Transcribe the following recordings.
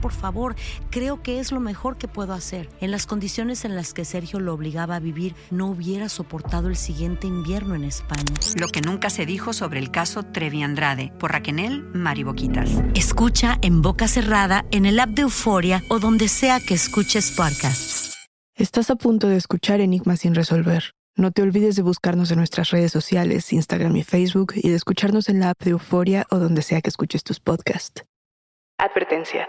por favor. Creo que es lo mejor que puedo hacer. En las condiciones en las que Sergio lo obligaba a vivir, no hubiera soportado el siguiente invierno en España. Lo que nunca se dijo sobre el caso Trevi Andrade, por Raquel Mariboquitas. Escucha en boca cerrada, en el app de Euforia o donde sea que escuches podcasts. Estás a punto de escuchar Enigmas sin resolver. No te olvides de buscarnos en nuestras redes sociales, Instagram y Facebook, y de escucharnos en la app de Euforia o donde sea que escuches tus podcasts. Advertencia.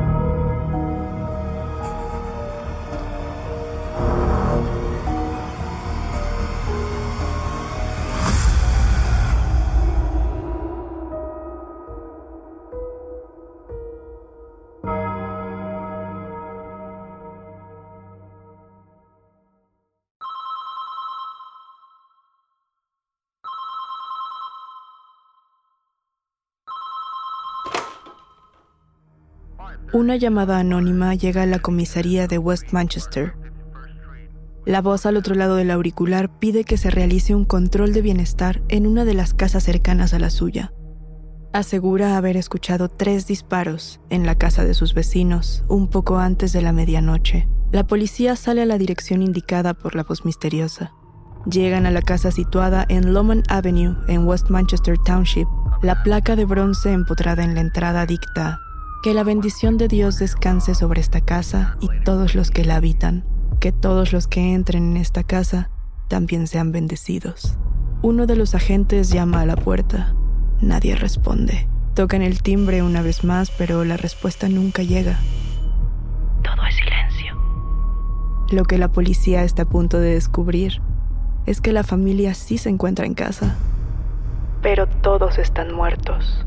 Una llamada anónima llega a la comisaría de West Manchester. La voz al otro lado del auricular pide que se realice un control de bienestar en una de las casas cercanas a la suya. Asegura haber escuchado tres disparos en la casa de sus vecinos un poco antes de la medianoche. La policía sale a la dirección indicada por la voz misteriosa. Llegan a la casa situada en Lomond Avenue, en West Manchester Township. La placa de bronce empotrada en la entrada dicta que la bendición de Dios descanse sobre esta casa y todos los que la habitan. Que todos los que entren en esta casa también sean bendecidos. Uno de los agentes llama a la puerta. Nadie responde. Tocan el timbre una vez más, pero la respuesta nunca llega. Todo es silencio. Lo que la policía está a punto de descubrir es que la familia sí se encuentra en casa. Pero todos están muertos.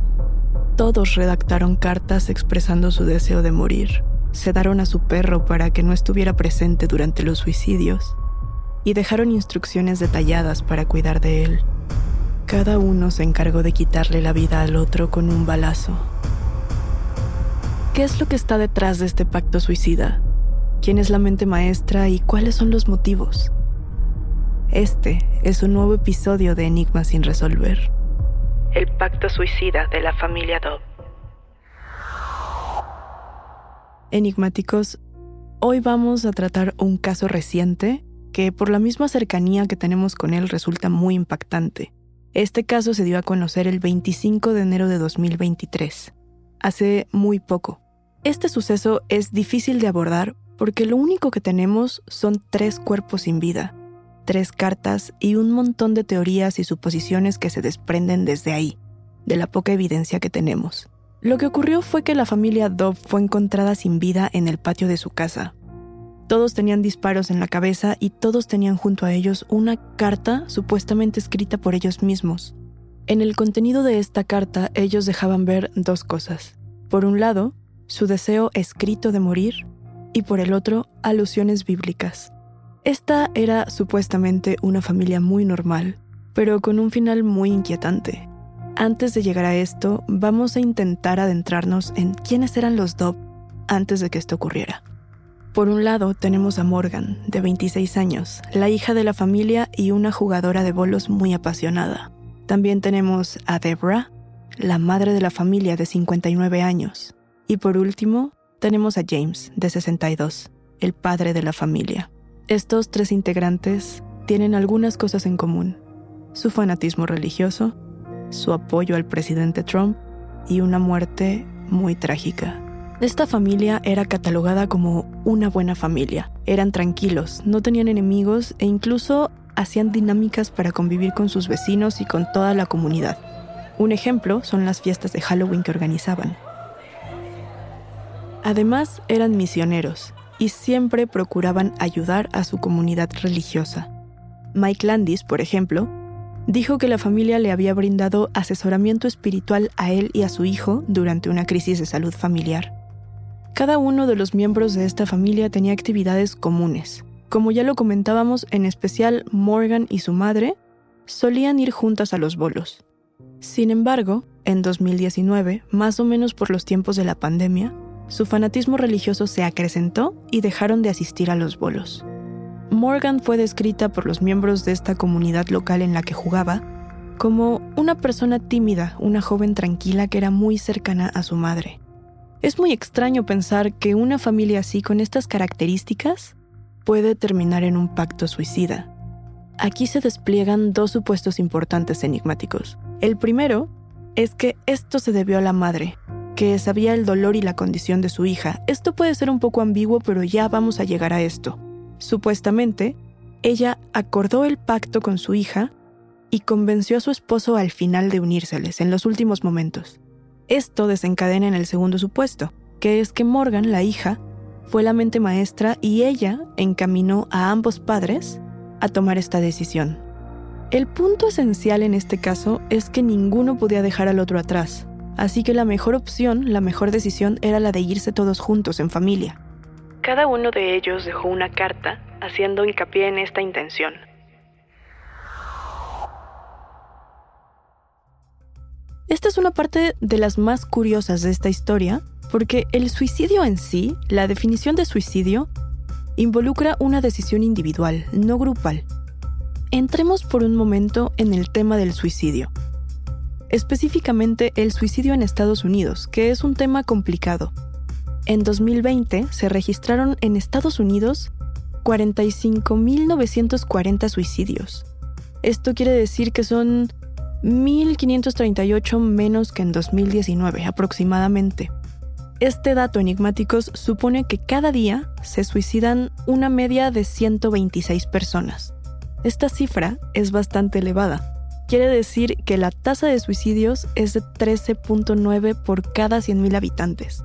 Todos redactaron cartas expresando su deseo de morir. Sedaron a su perro para que no estuviera presente durante los suicidios. Y dejaron instrucciones detalladas para cuidar de él. Cada uno se encargó de quitarle la vida al otro con un balazo. ¿Qué es lo que está detrás de este pacto suicida? ¿Quién es la mente maestra y cuáles son los motivos? Este es un nuevo episodio de Enigma sin resolver. El pacto suicida de la familia Dobb. Enigmáticos, hoy vamos a tratar un caso reciente que por la misma cercanía que tenemos con él resulta muy impactante. Este caso se dio a conocer el 25 de enero de 2023, hace muy poco. Este suceso es difícil de abordar porque lo único que tenemos son tres cuerpos sin vida, tres cartas y un montón de teorías y suposiciones que se desprenden desde ahí, de la poca evidencia que tenemos. Lo que ocurrió fue que la familia Dove fue encontrada sin vida en el patio de su casa. Todos tenían disparos en la cabeza y todos tenían junto a ellos una carta supuestamente escrita por ellos mismos. En el contenido de esta carta ellos dejaban ver dos cosas. Por un lado, su deseo escrito de morir y por el otro, alusiones bíblicas. Esta era supuestamente una familia muy normal, pero con un final muy inquietante. Antes de llegar a esto, vamos a intentar adentrarnos en quiénes eran los Dobb antes de que esto ocurriera. Por un lado tenemos a Morgan, de 26 años, la hija de la familia y una jugadora de bolos muy apasionada. También tenemos a Debra, la madre de la familia de 59 años. Y por último, tenemos a James, de 62, el padre de la familia. Estos tres integrantes tienen algunas cosas en común. Su fanatismo religioso, su apoyo al presidente Trump y una muerte muy trágica. Esta familia era catalogada como una buena familia. Eran tranquilos, no tenían enemigos e incluso hacían dinámicas para convivir con sus vecinos y con toda la comunidad. Un ejemplo son las fiestas de Halloween que organizaban. Además, eran misioneros y siempre procuraban ayudar a su comunidad religiosa. Mike Landis, por ejemplo, dijo que la familia le había brindado asesoramiento espiritual a él y a su hijo durante una crisis de salud familiar. Cada uno de los miembros de esta familia tenía actividades comunes. Como ya lo comentábamos, en especial Morgan y su madre solían ir juntas a los bolos. Sin embargo, en 2019, más o menos por los tiempos de la pandemia, su fanatismo religioso se acrecentó y dejaron de asistir a los bolos. Morgan fue descrita por los miembros de esta comunidad local en la que jugaba como una persona tímida, una joven tranquila que era muy cercana a su madre. Es muy extraño pensar que una familia así con estas características puede terminar en un pacto suicida. Aquí se despliegan dos supuestos importantes enigmáticos. El primero es que esto se debió a la madre, que sabía el dolor y la condición de su hija. Esto puede ser un poco ambiguo, pero ya vamos a llegar a esto. Supuestamente, ella acordó el pacto con su hija y convenció a su esposo al final de unírseles, en los últimos momentos. Esto desencadena en el segundo supuesto, que es que Morgan, la hija, fue la mente maestra y ella encaminó a ambos padres a tomar esta decisión. El punto esencial en este caso es que ninguno podía dejar al otro atrás, así que la mejor opción, la mejor decisión era la de irse todos juntos en familia. Cada uno de ellos dejó una carta haciendo hincapié en esta intención. Esta es una parte de las más curiosas de esta historia, porque el suicidio en sí, la definición de suicidio, involucra una decisión individual, no grupal. Entremos por un momento en el tema del suicidio específicamente el suicidio en Estados Unidos, que es un tema complicado. En 2020 se registraron en Estados Unidos 45.940 suicidios. Esto quiere decir que son 1.538 menos que en 2019 aproximadamente. Este dato enigmáticos supone que cada día se suicidan una media de 126 personas. Esta cifra es bastante elevada, quiere decir que la tasa de suicidios es de 13.9 por cada 100.000 habitantes.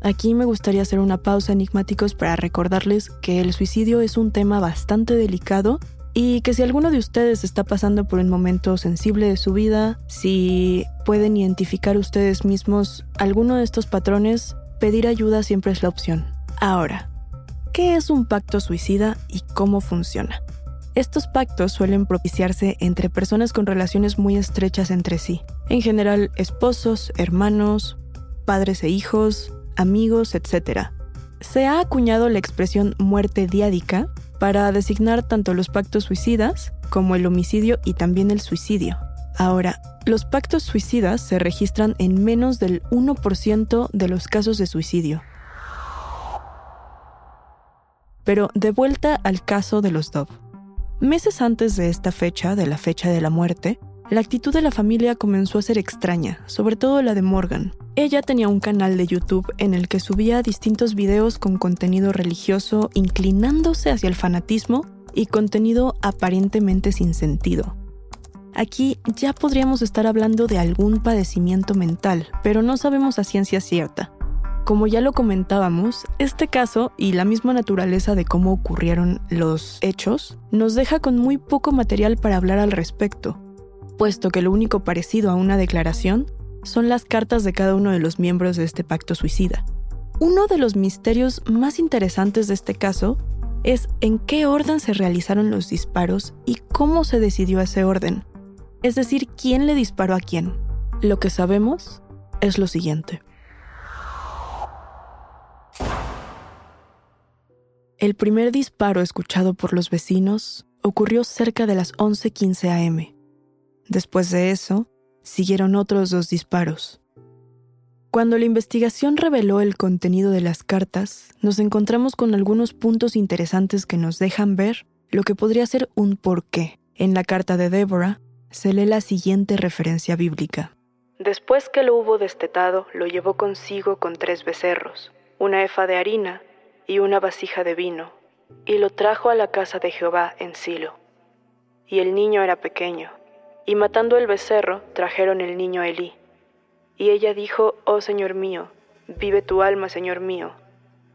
Aquí me gustaría hacer una pausa enigmáticos para recordarles que el suicidio es un tema bastante delicado y que si alguno de ustedes está pasando por un momento sensible de su vida, si pueden identificar ustedes mismos alguno de estos patrones, pedir ayuda siempre es la opción. Ahora, ¿qué es un pacto suicida y cómo funciona? Estos pactos suelen propiciarse entre personas con relaciones muy estrechas entre sí, en general esposos, hermanos, padres e hijos, amigos, etc. Se ha acuñado la expresión muerte diádica para designar tanto los pactos suicidas como el homicidio y también el suicidio. Ahora, los pactos suicidas se registran en menos del 1% de los casos de suicidio. Pero de vuelta al caso de los Dove. Meses antes de esta fecha, de la fecha de la muerte, La actitud de la familia comenzó a ser extraña, sobre todo la de Morgan. Ella tenía un canal de YouTube en el que subía distintos videos con contenido religioso inclinándose hacia el fanatismo y contenido aparentemente sin sentido. Aquí ya podríamos estar hablando de algún padecimiento mental, pero no sabemos a ciencia cierta. Como ya lo comentábamos, este caso y la misma naturaleza de cómo ocurrieron los hechos nos deja con muy poco material para hablar al respecto, puesto que lo único parecido a una declaración son las cartas de cada uno de los miembros de este pacto suicida. Uno de los misterios más interesantes de este caso es en qué orden se realizaron los disparos y cómo se decidió ese orden, es decir, quién le disparó a quién. Lo que sabemos es lo siguiente. El primer disparo escuchado por los vecinos ocurrió cerca de las 11:15 am. Después de eso, siguieron otros dos disparos. Cuando la investigación reveló el contenido de las cartas, nos encontramos con algunos puntos interesantes que nos dejan ver lo que podría ser un porqué. En la carta de Deborah se lee la siguiente referencia bíblica. Después que lo hubo destetado, lo llevó consigo con tres becerros, una efa de harina y una vasija de vino, y lo trajo a la casa de Jehová en Silo. Y el niño era pequeño, y matando el becerro, trajeron el niño a Elí. Y ella dijo, Oh Señor mío, vive tu alma, Señor mío.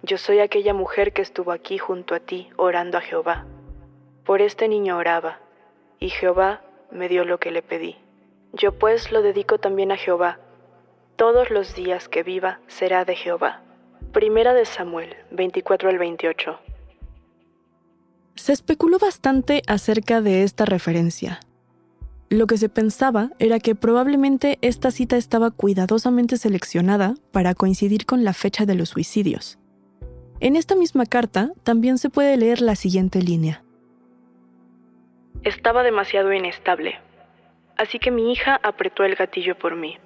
Yo soy aquella mujer que estuvo aquí junto a ti, orando a Jehová. Por este niño oraba, y Jehová me dio lo que le pedí. Yo pues lo dedico también a Jehová. Todos los días que viva será de Jehová. Primera de Samuel, 24 al 28. Se especuló bastante acerca de esta referencia, lo que se pensaba era que probablemente esta cita estaba cuidadosamente seleccionada para coincidir con la fecha de los suicidios. En esta misma carta también se puede leer la siguiente línea. Estaba demasiado inestable, así que mi hija apretó el gatillo por mí.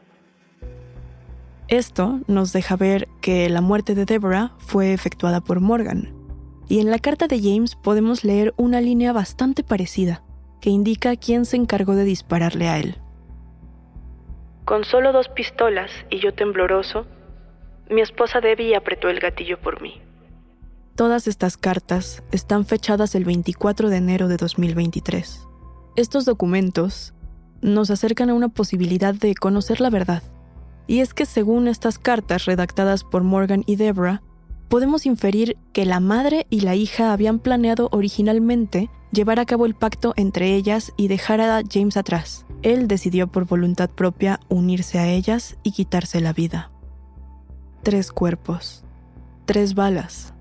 Esto nos deja ver que la muerte de Deborah fue efectuada por Morgan, y en la carta de James podemos leer una línea bastante parecida que indica quién se encargó de dispararle a él. Con solo dos pistolas y yo tembloroso, mi esposa Debbie apretó el gatillo por mí. Todas estas cartas están fechadas el 24 de enero de 2023. Estos documentos nos acercan a una posibilidad de conocer la verdad. Y es que según estas cartas redactadas por Morgan y Deborah, podemos inferir que la madre y la hija habían planeado originalmente llevar a cabo el pacto entre ellas y dejar a James atrás. Él decidió por voluntad propia unirse a ellas y quitarse la vida. Tres cuerpos, tres balas,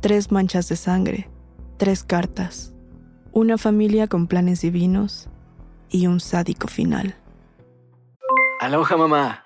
tres manchas de sangre, tres cartas, una familia con planes divinos y un sádico final. Aloha mamá,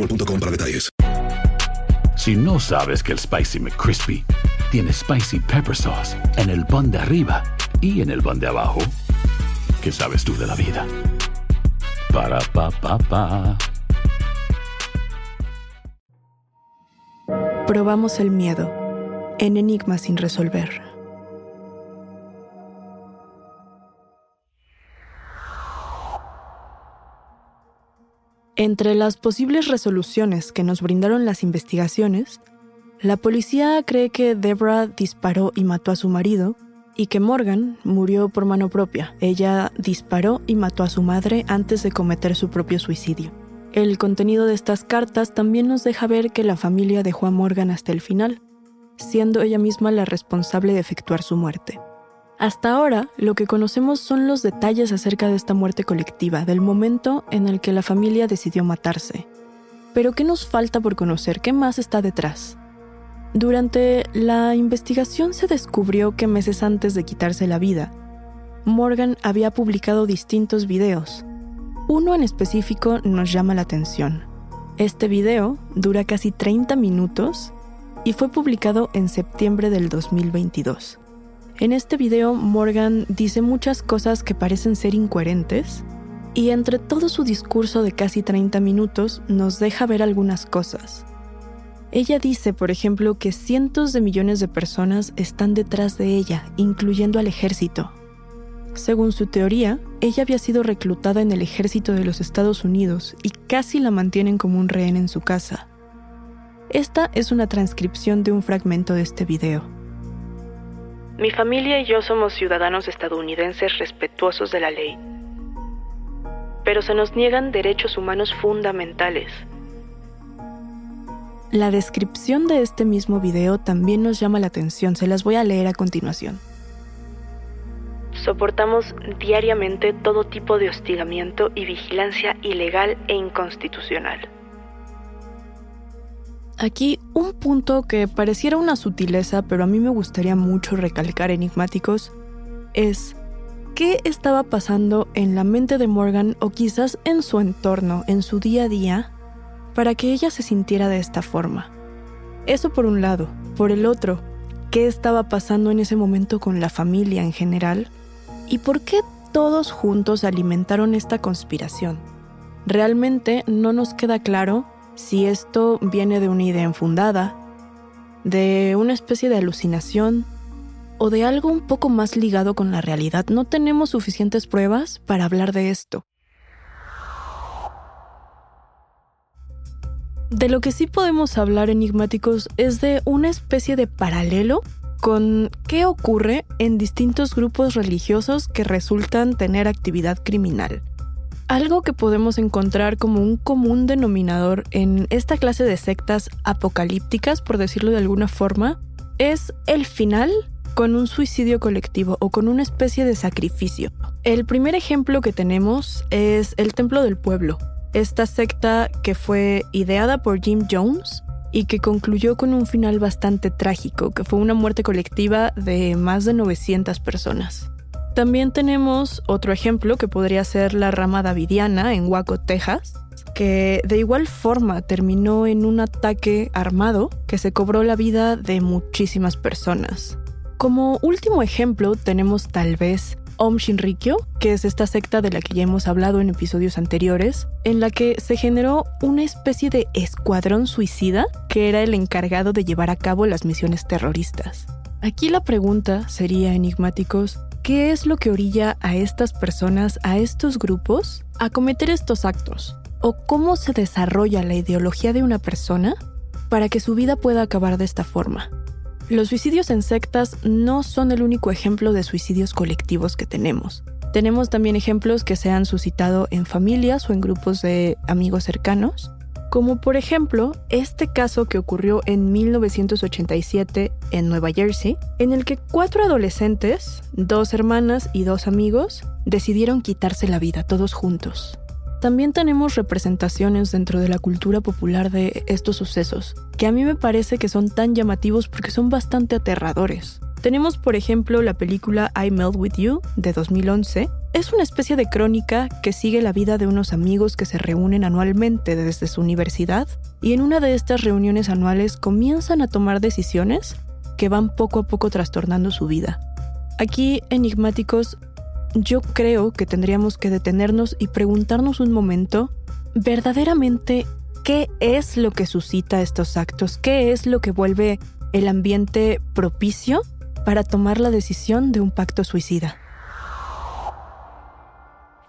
boostmobile.com para detalles. Si no sabes que el Spicy McCrispy tiene Spicy Pepper Sauce en el pan de arriba y en el pan de abajo, ¿qué sabes tú de la vida? Para, pa, pa, pa. Probamos el miedo en Enigma sin resolver. Entre las posibles resoluciones que nos brindaron las investigaciones, la policía cree que Deborah disparó y mató a su marido y que Morgan murió por mano propia. Ella disparó y mató a su madre antes de cometer su propio suicidio. El contenido de estas cartas también nos deja ver que la familia dejó a Morgan hasta el final, siendo ella misma la responsable de efectuar su muerte. Hasta ahora, lo que conocemos son los detalles acerca de esta muerte colectiva, del momento en el que la familia decidió matarse. Pero ¿qué nos falta por conocer? ¿Qué más está detrás? Durante la investigación se descubrió que meses antes de quitarse la vida, Morgan había publicado distintos videos. Uno en específico nos llama la atención. Este video dura casi 30 minutos y fue publicado en septiembre del 2022. En este video Morgan dice muchas cosas que parecen ser incoherentes y entre todo su discurso de casi 30 minutos nos deja ver algunas cosas. Ella dice, por ejemplo, que cientos de millones de personas están detrás de ella, incluyendo al ejército. Según su teoría, ella había sido reclutada en el ejército de los Estados Unidos y casi la mantienen como un rehén en su casa. Esta es una transcripción de un fragmento de este video. Mi familia y yo somos ciudadanos estadounidenses respetuosos de la ley, pero se nos niegan derechos humanos fundamentales. La descripción de este mismo video también nos llama la atención, se las voy a leer a continuación. Soportamos diariamente todo tipo de hostigamiento y vigilancia ilegal e inconstitucional. Aquí un punto que pareciera una sutileza, pero a mí me gustaría mucho recalcar enigmáticos, es qué estaba pasando en la mente de Morgan o quizás en su entorno, en su día a día, para que ella se sintiera de esta forma. Eso por un lado. Por el otro, ¿qué estaba pasando en ese momento con la familia en general? ¿Y por qué todos juntos alimentaron esta conspiración? Realmente no nos queda claro si esto viene de una idea infundada, de una especie de alucinación o de algo un poco más ligado con la realidad. No tenemos suficientes pruebas para hablar de esto. De lo que sí podemos hablar enigmáticos es de una especie de paralelo con qué ocurre en distintos grupos religiosos que resultan tener actividad criminal. Algo que podemos encontrar como un común denominador en esta clase de sectas apocalípticas, por decirlo de alguna forma, es el final con un suicidio colectivo o con una especie de sacrificio. El primer ejemplo que tenemos es el Templo del Pueblo, esta secta que fue ideada por Jim Jones y que concluyó con un final bastante trágico, que fue una muerte colectiva de más de 900 personas. También tenemos otro ejemplo que podría ser la rama davidiana en Waco, Texas, que de igual forma terminó en un ataque armado que se cobró la vida de muchísimas personas. Como último ejemplo tenemos tal vez Om Shinrikyo, que es esta secta de la que ya hemos hablado en episodios anteriores, en la que se generó una especie de escuadrón suicida que era el encargado de llevar a cabo las misiones terroristas. Aquí la pregunta sería, enigmáticos, ¿qué es lo que orilla a estas personas, a estos grupos, a cometer estos actos? ¿O cómo se desarrolla la ideología de una persona para que su vida pueda acabar de esta forma? Los suicidios en sectas no son el único ejemplo de suicidios colectivos que tenemos. Tenemos también ejemplos que se han suscitado en familias o en grupos de amigos cercanos, como por ejemplo este caso que ocurrió en 1987 en Nueva Jersey, en el que cuatro adolescentes, dos hermanas y dos amigos, decidieron quitarse la vida todos juntos. También tenemos representaciones dentro de la cultura popular de estos sucesos, que a mí me parece que son tan llamativos porque son bastante aterradores. Tenemos, por ejemplo, la película I Melt With You de 2011. Es una especie de crónica que sigue la vida de unos amigos que se reúnen anualmente desde su universidad y en una de estas reuniones anuales comienzan a tomar decisiones que van poco a poco trastornando su vida. Aquí, enigmáticos, yo creo que tendríamos que detenernos y preguntarnos un momento, verdaderamente, ¿qué es lo que suscita estos actos? ¿Qué es lo que vuelve el ambiente propicio para tomar la decisión de un pacto suicida?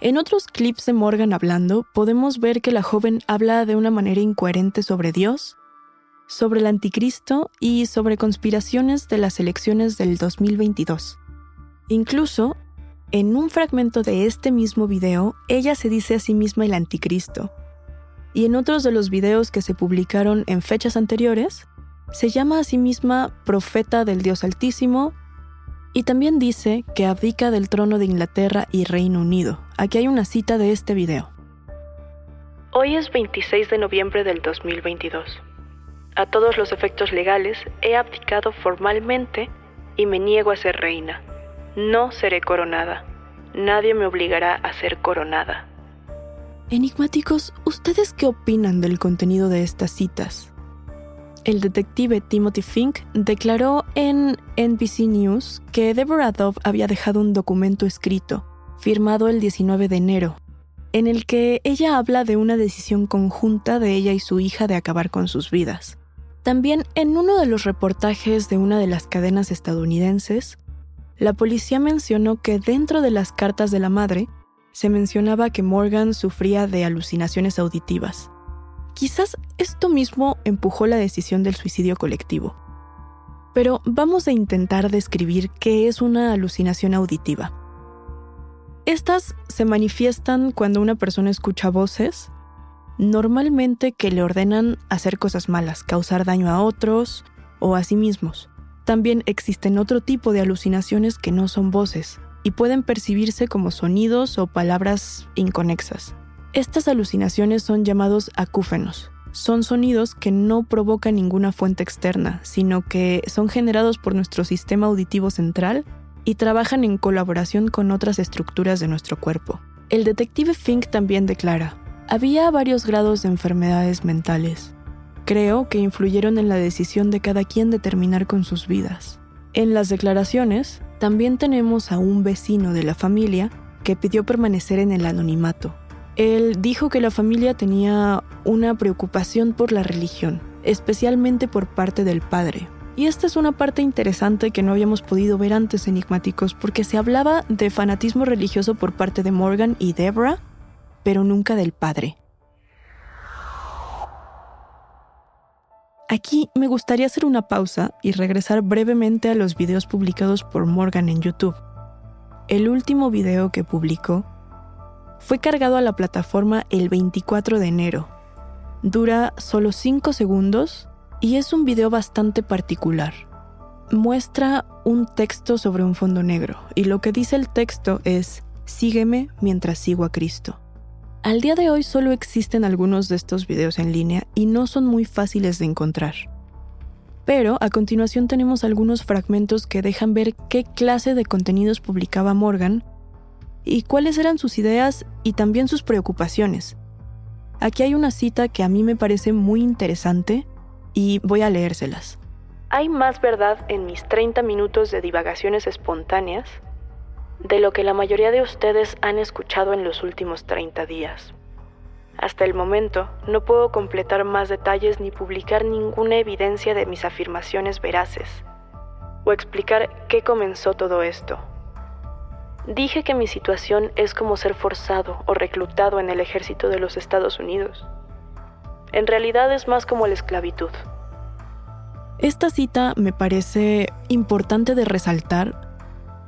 En otros clips de Morgan hablando, podemos ver que la joven habla de una manera incoherente sobre Dios, sobre el anticristo y sobre conspiraciones de las elecciones del 2022. Incluso, en un fragmento de este mismo video, ella se dice a sí misma el anticristo. Y en otros de los videos que se publicaron en fechas anteriores, se llama a sí misma profeta del Dios Altísimo y también dice que abdica del trono de Inglaterra y Reino Unido. Aquí hay una cita de este video. Hoy es 26 de noviembre del 2022. A todos los efectos legales he abdicado formalmente y me niego a ser reina. No seré coronada. Nadie me obligará a ser coronada. Enigmáticos, ¿ustedes qué opinan del contenido de estas citas? El detective Timothy Fink declaró en NBC News que Deborah Dove había dejado un documento escrito, firmado el 19 de enero, en el que ella habla de una decisión conjunta de ella y su hija de acabar con sus vidas. También en uno de los reportajes de una de las cadenas estadounidenses, la policía mencionó que dentro de las cartas de la madre se mencionaba que Morgan sufría de alucinaciones auditivas Quizás esto mismo empujó la decisión del suicidio colectivo. Pero vamos a intentar describir qué es una alucinación auditiva. Estas se manifiestan cuando una persona escucha voces, normalmente que le ordenan hacer cosas malas, causar daño a otros o a sí mismos. También existen otro tipo de alucinaciones que no son voces y pueden percibirse como sonidos o palabras inconexas. Estas alucinaciones son llamados acúfenos. Son sonidos que no provocan ninguna fuente externa, sino que son generados por nuestro sistema auditivo central y trabajan en colaboración con otras estructuras de nuestro cuerpo. El detective Fink también declara, había varios grados de enfermedades mentales. Creo que influyeron en la decisión de cada quien de terminar con sus vidas. En las declaraciones, también tenemos a un vecino de la familia que pidió permanecer en el anonimato él dijo que la familia tenía una preocupación por la religión, especialmente por parte del padre. Y esta es una parte interesante que no habíamos podido ver antes enigmáticos, porque se hablaba de fanatismo religioso por parte de Morgan y Deborah, pero nunca del padre. Aquí me gustaría hacer una pausa y regresar brevemente a los videos publicados por Morgan en YouTube. El último video que publicó fue cargado a la plataforma el 24 de enero. Dura solo 5 segundos y es un video bastante particular. Muestra un texto sobre un fondo negro y lo que dice el texto es, sígueme mientras sigo a Cristo. Al día de hoy solo existen algunos de estos videos en línea y no son muy fáciles de encontrar. Pero a continuación tenemos algunos fragmentos que dejan ver qué clase de contenidos publicaba Morgan y cuáles eran sus ideas y también sus preocupaciones. Aquí hay una cita que a mí me parece muy interesante y voy a leérselas. Hay más verdad en mis 30 minutos de divagaciones espontáneas de lo que la mayoría de ustedes han escuchado en los últimos 30 días. Hasta el momento no puedo completar más detalles ni publicar ninguna evidencia de mis afirmaciones veraces o explicar qué comenzó todo esto. Dije que mi situación es como ser forzado o reclutado en el ejército de los Estados Unidos. En realidad es más como la esclavitud. Esta cita me parece importante de resaltar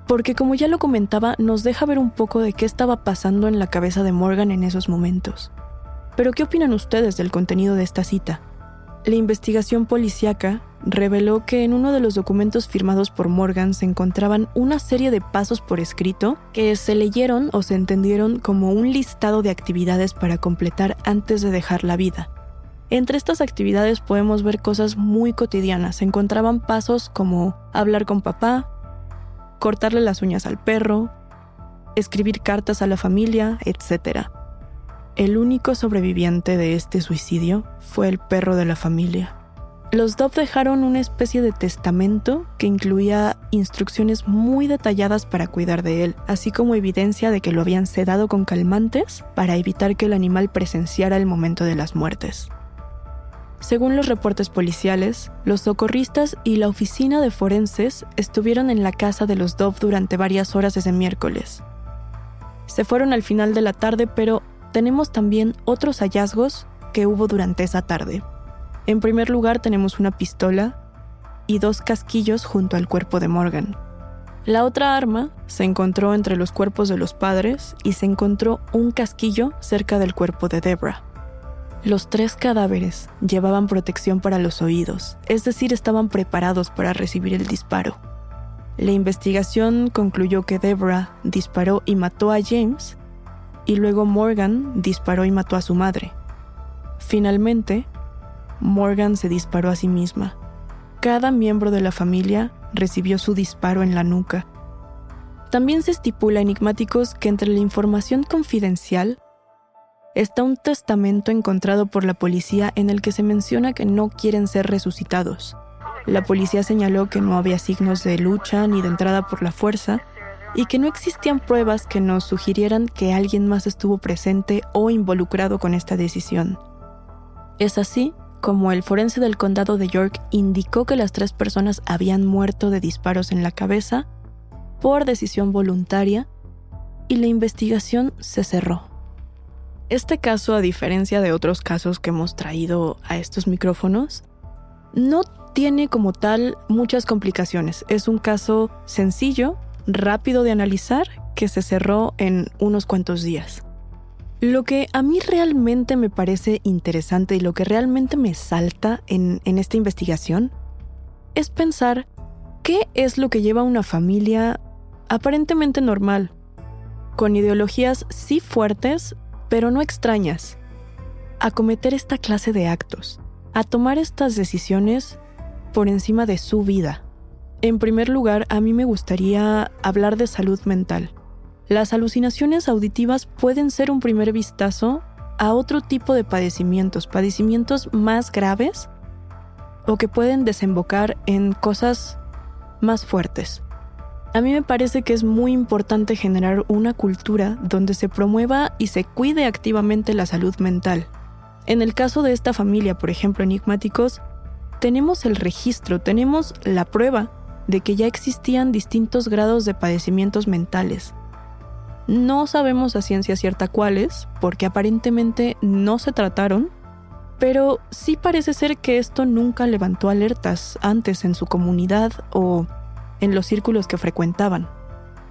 porque como ya lo comentaba nos deja ver un poco de qué estaba pasando en la cabeza de Morgan en esos momentos. Pero ¿qué opinan ustedes del contenido de esta cita? La investigación policíaca reveló que en uno de los documentos firmados por Morgan se encontraban una serie de pasos por escrito que se leyeron o se entendieron como un listado de actividades para completar antes de dejar la vida. Entre estas actividades podemos ver cosas muy cotidianas. Se encontraban pasos como hablar con papá, cortarle las uñas al perro, escribir cartas a la familia, etc. El único sobreviviente de este suicidio fue el perro de la familia. Los Dove dejaron una especie de testamento que incluía instrucciones muy detalladas para cuidar de él, así como evidencia de que lo habían sedado con calmantes para evitar que el animal presenciara el momento de las muertes. Según los reportes policiales, los socorristas y la oficina de forenses estuvieron en la casa de los Dove durante varias horas ese miércoles, se fueron al final de la tarde, pero tenemos también otros hallazgos que hubo durante esa tarde. En primer lugar tenemos una pistola y dos casquillos junto al cuerpo de Morgan. La otra arma se encontró entre los cuerpos de los padres y se encontró un casquillo cerca del cuerpo de Debra. Los tres cadáveres llevaban protección para los oídos, es decir, estaban preparados para recibir el disparo. La investigación concluyó que Debra disparó y mató a James y luego Morgan disparó y mató a su madre. Finalmente, Morgan se disparó a sí misma. Cada miembro de la familia recibió su disparo en la nuca. También se estipula enigmáticos que entre la información confidencial está un testamento encontrado por la policía en el que se menciona que no quieren ser resucitados. La policía señaló que no había signos de lucha ni de entrada por la fuerza y que no existían pruebas que nos sugirieran que alguien más estuvo presente o involucrado con esta decisión. Es así como el forense del condado de York indicó que las tres personas habían muerto de disparos en la cabeza por decisión voluntaria y la investigación se cerró. Este caso, a diferencia de otros casos que hemos traído a estos micrófonos, no tiene como tal muchas complicaciones. Es un caso sencillo, rápido de analizar, que se cerró en unos cuantos días. Lo que a mí realmente me parece interesante y lo que realmente me salta en, esta investigación es pensar qué es lo que lleva a una familia aparentemente normal, con ideologías sí fuertes, pero no extrañas, a cometer esta clase de actos, a tomar estas decisiones por encima de su vida. En primer lugar, a mí me gustaría hablar de salud mental. Las alucinaciones auditivas pueden ser un primer vistazo a otro tipo de padecimientos, padecimientos más graves o que pueden desembocar en cosas más fuertes. A mí me parece que es muy importante generar una cultura donde se promueva y se cuide activamente la salud mental. En el caso de esta familia, por ejemplo, enigmáticos, tenemos el registro, tenemos la prueba de que ya existían distintos grados de padecimientos mentales. No sabemos a ciencia cierta cuáles, porque aparentemente no se trataron, pero sí parece ser que esto nunca levantó alertas antes en su comunidad o en los círculos que frecuentaban.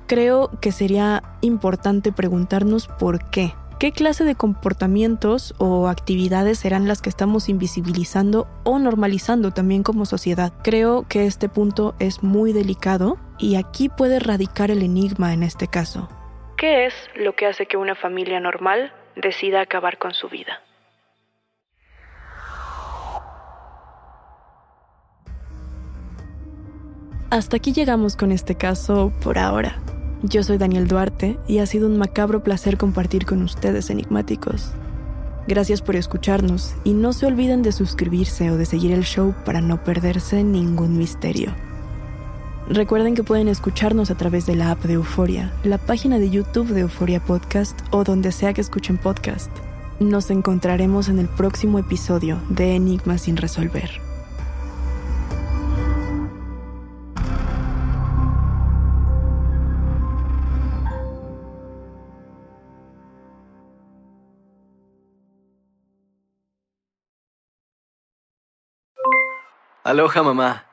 Creo que sería importante preguntarnos por qué. ¿Qué clase de comportamientos o actividades serán las que estamos invisibilizando o normalizando también como sociedad? Creo que este punto es muy delicado y aquí puede radicar el enigma en este caso. ¿Qué es lo que hace que una familia normal decida acabar con su vida? Hasta aquí llegamos con este caso por ahora. Yo soy Daniel Duarte y ha sido un macabro placer compartir con ustedes enigmáticos. Gracias por escucharnos y no se olviden de suscribirse o de seguir el show para no perderse ningún misterio. Recuerden que pueden escucharnos a través de la app de Euforia, la página de YouTube de Euforia Podcast o donde sea que escuchen podcast. Nos encontraremos en el próximo episodio de Enigmas sin resolver. Aloha mamá,